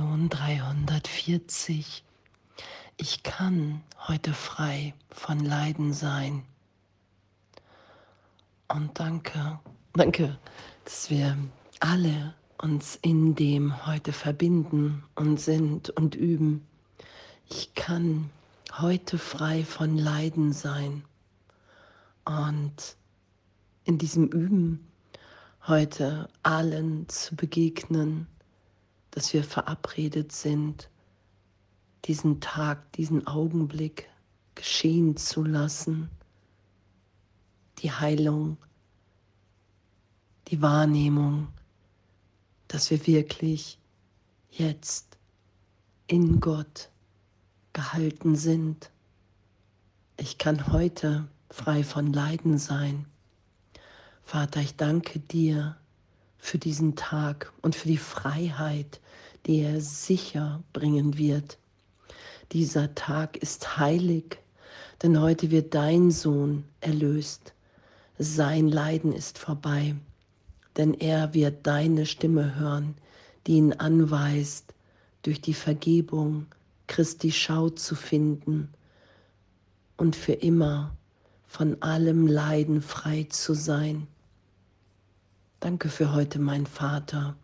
Lektion 340. Ich kann heute frei von Leiden sein. Und danke, danke, dass wir alle uns in dem heute verbinden und sind und üben. Ich kann heute frei von Leiden sein. Und in diesem Üben heute allen zu begegnen, dass wir verabredet sind, diesen Tag, diesen Augenblick geschehen zu lassen, die Heilung, die Wahrnehmung, dass wir wirklich jetzt in Gott gehalten sind. Ich kann heute frei von Leiden sein. Vater, ich danke dir für diesen Tag und für die Freiheit, die er sicher bringen wird. Dieser Tag ist heilig, denn heute wird dein Sohn erlöst. Sein Leiden ist vorbei, denn er wird deine Stimme hören, die ihn anweist, durch die Vergebung Christi Schau zu finden und für immer von allem Leiden frei zu sein. Danke für heute, mein Vater.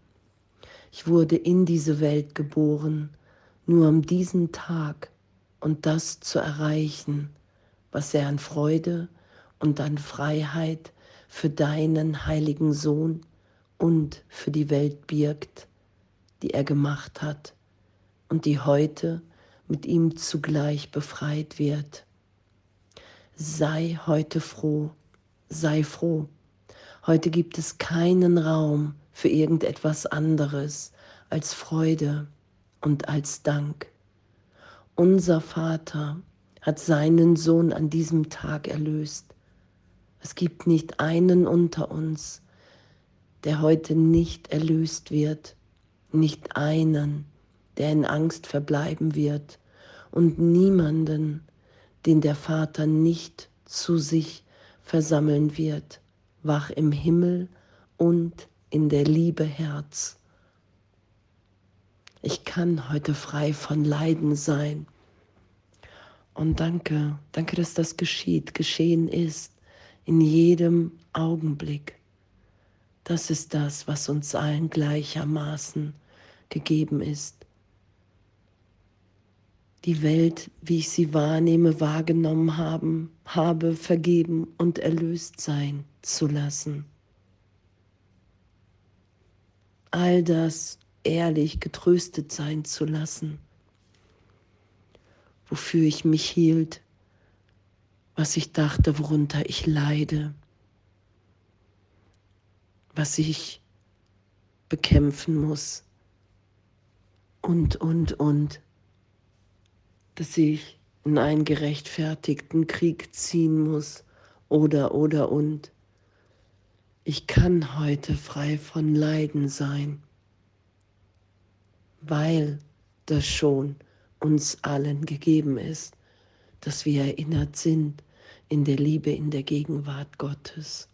Ich wurde in diese Welt geboren, nur um diesen Tag und das zu erreichen, was er an Freude und an Freiheit für deinen heiligen Sohn und für die Welt birgt, die er gemacht hat und die heute mit ihm zugleich befreit wird. Sei heute froh, sei froh. Heute gibt es keinen Raum für irgendetwas anderes als Freude und als Dank. Unser Vater hat seinen Sohn an diesem Tag erlöst. Es gibt nicht einen unter uns, der heute nicht erlöst wird, nicht einen, der in Angst verbleiben wird und niemanden, den der Vater nicht zu sich versammeln wird, wach im Himmel und in der Liebe Herz. Ich kann heute frei von Leiden sein. Und danke, danke, dass das geschieht, geschehen ist, in jedem Augenblick. Das ist das, was uns allen gleichermaßen gegeben ist die Welt, wie ich sie wahrnehme, wahrgenommen haben, habe, vergeben und erlöst sein zu lassen. All das ehrlich getröstet sein zu lassen, wofür ich mich hielt, was ich dachte, worunter ich leide, was ich bekämpfen muss und, und, und dass ich in einen gerechtfertigten Krieg ziehen muss oder oder und. Ich kann heute frei von Leiden sein, weil das schon uns allen gegeben ist, dass wir erinnert sind in der Liebe, in der Gegenwart Gottes.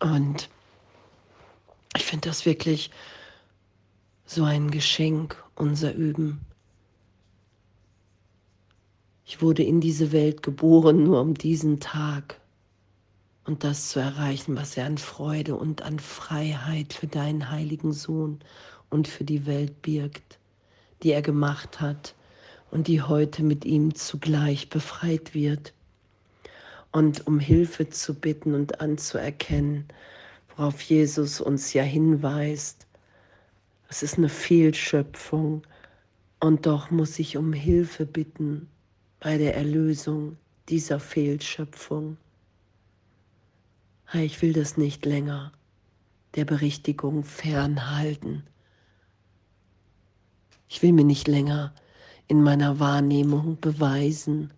Und ich finde das wirklich so ein Geschenk, unser Üben ich wurde in diese Welt geboren, nur um diesen Tag und das zu erreichen, was er an Freude und an Freiheit für deinen heiligen Sohn und für die Welt birgt, die er gemacht hat und die heute mit ihm zugleich befreit wird. Und um Hilfe zu bitten und anzuerkennen, worauf Jesus uns ja hinweist, es ist eine Fehlschöpfung und doch muss ich um Hilfe bitten bei der Erlösung dieser Fehlschöpfung. Ich will das nicht länger der Berichtigung fernhalten. Ich will mir nicht länger in meiner Wahrnehmung beweisen,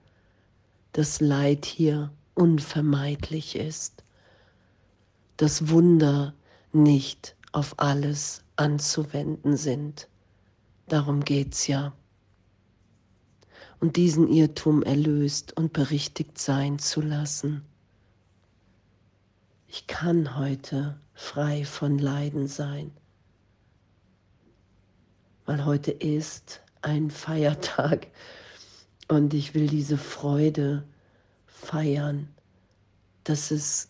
dass Leid hier unvermeidlich ist, dass Wunder nicht auf alles anzuwenden sind. Darum geht's ja und diesen Irrtum erlöst und berichtigt sein zu lassen. Ich kann heute frei von Leiden sein. weil heute ist ein Feiertag und ich will diese Freude feiern, dass es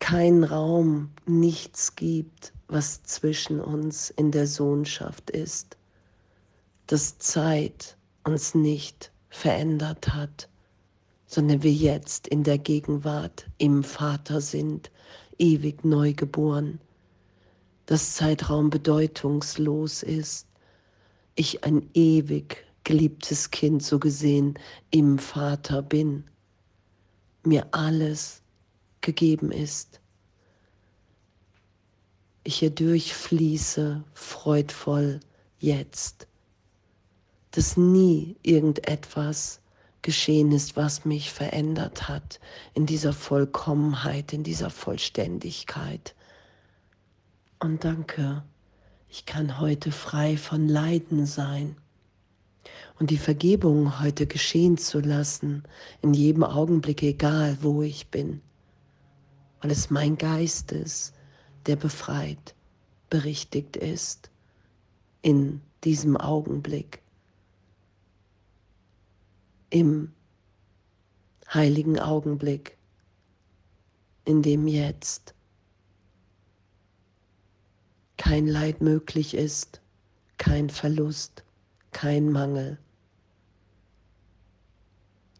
keinen Raum, nichts gibt, was zwischen uns in der Sohnschaft ist, dass Zeit uns nicht verändert hat, sondern wir jetzt in der Gegenwart im Vater sind, ewig neu geboren, dass Zeitraum bedeutungslos ist, ich ein ewig geliebtes Kind so gesehen im Vater bin, mir alles gegeben ist. Ich hier durchfließe freudvoll jetzt, dass nie irgendetwas geschehen ist, was mich verändert hat in dieser Vollkommenheit, in dieser Vollständigkeit. Und danke, ich kann heute frei von Leiden sein und die Vergebung heute geschehen zu lassen, in jedem Augenblick, egal wo ich bin, weil es mein Geist ist, der befreit, berichtigt ist in diesem Augenblick, im heiligen Augenblick, in dem jetzt kein Leid möglich ist, kein Verlust, kein Mangel.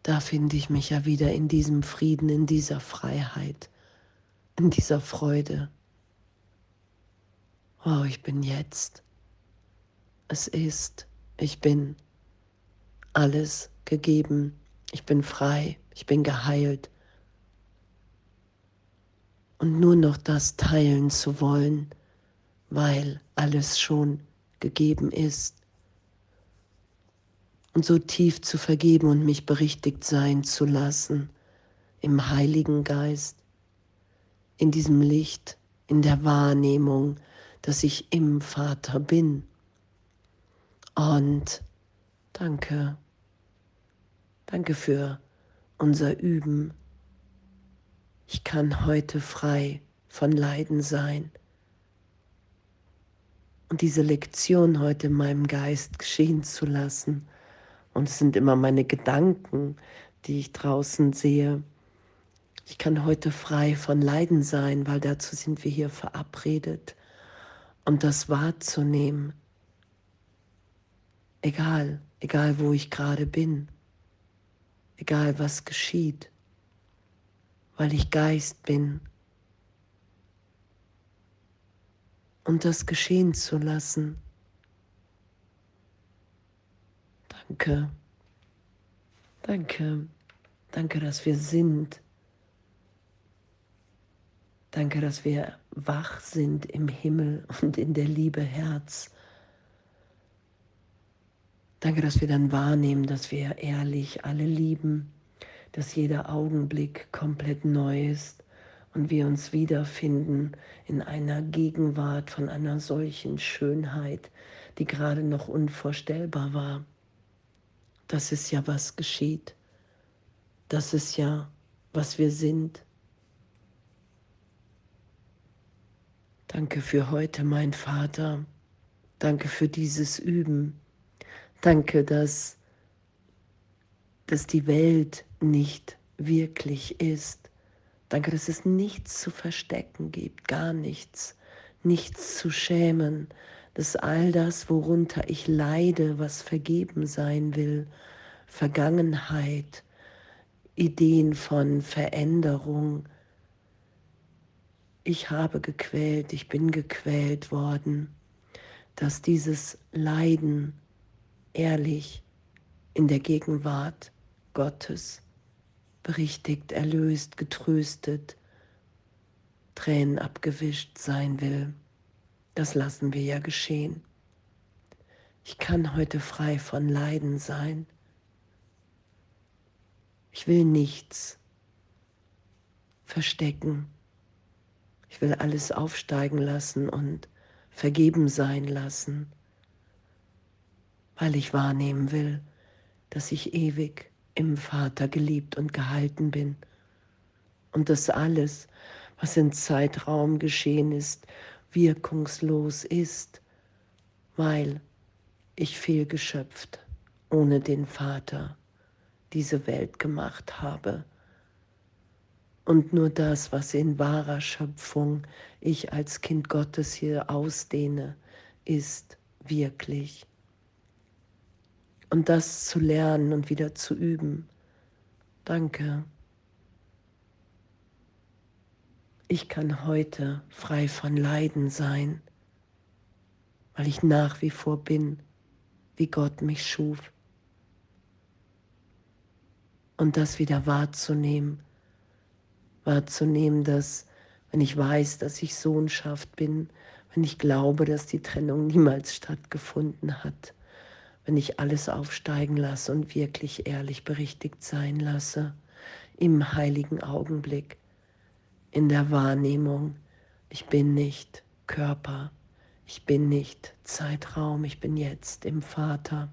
Da finde ich mich ja wieder in diesem Frieden, in dieser Freiheit, in dieser Freude. Oh, ich bin jetzt. Es ist, ich bin alles gegeben. Ich bin frei, ich bin geheilt. Und nur noch das teilen zu wollen, weil alles schon gegeben ist. Und so tief zu vergeben und mich berichtigt sein zu lassen im Heiligen Geist, in diesem Licht, in der Wahrnehmung, dass ich im Vater bin. Und danke, danke für unser Üben. Ich kann heute frei von Leiden sein und diese Lektion heute in meinem Geist geschehen zu lassen. Und es sind immer meine Gedanken, die ich draußen sehe. Ich kann heute frei von Leiden sein, weil dazu sind wir hier verabredet. Und das wahrzunehmen, egal, egal wo ich gerade bin, egal was geschieht, weil ich Geist bin und das geschehen zu lassen. Danke, danke, danke, dass wir sind. Danke, dass wir wach sind im Himmel und in der Liebe Herz. Danke, dass wir dann wahrnehmen, dass wir ehrlich alle lieben, dass jeder Augenblick komplett neu ist und wir uns wiederfinden in einer Gegenwart von einer solchen Schönheit, die gerade noch unvorstellbar war. Das ist ja, was geschieht. Das ist ja, was wir sind. Danke für heute, mein Vater. Danke für dieses Üben. Danke, dass, dass die Welt nicht wirklich ist. Danke, dass es nichts zu verstecken gibt, gar nichts, nichts zu schämen, dass all das, worunter ich leide, was vergeben sein will, Vergangenheit, Ideen von Veränderung, ich habe gequält, ich bin gequält worden, dass dieses Leiden ehrlich in der Gegenwart Gottes berichtigt, erlöst, getröstet, Tränen abgewischt sein will. Das lassen wir ja geschehen. Ich kann heute frei von Leiden sein. Ich will nichts verstecken. Ich will alles aufsteigen lassen und vergeben sein lassen, weil ich wahrnehmen will, dass ich ewig im Vater geliebt und gehalten bin. Und dass alles, was in Zeitraum geschehen ist, wirkungslos ist, weil ich fehlgeschöpft, ohne den Vater diese Welt gemacht habe. Und nur das, was in wahrer Schöpfung ich als Kind Gottes hier ausdehne, ist wirklich. Und das zu lernen und wieder zu üben. Danke. Ich kann heute frei von Leiden sein, weil ich nach wie vor bin, wie Gott mich schuf. Und das wieder wahrzunehmen, wahrzunehmen, dass wenn ich weiß, dass ich Sohnschaft bin, wenn ich glaube, dass die Trennung niemals stattgefunden hat, wenn ich alles aufsteigen lasse und wirklich ehrlich berichtigt sein lasse, im heiligen Augenblick, in der Wahrnehmung, ich bin nicht Körper, ich bin nicht Zeitraum, ich bin jetzt im Vater.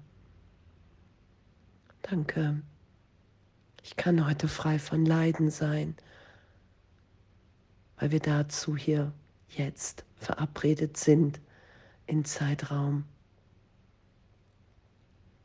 Danke. Ich kann heute frei von Leiden sein, weil wir dazu hier jetzt verabredet sind in Zeitraum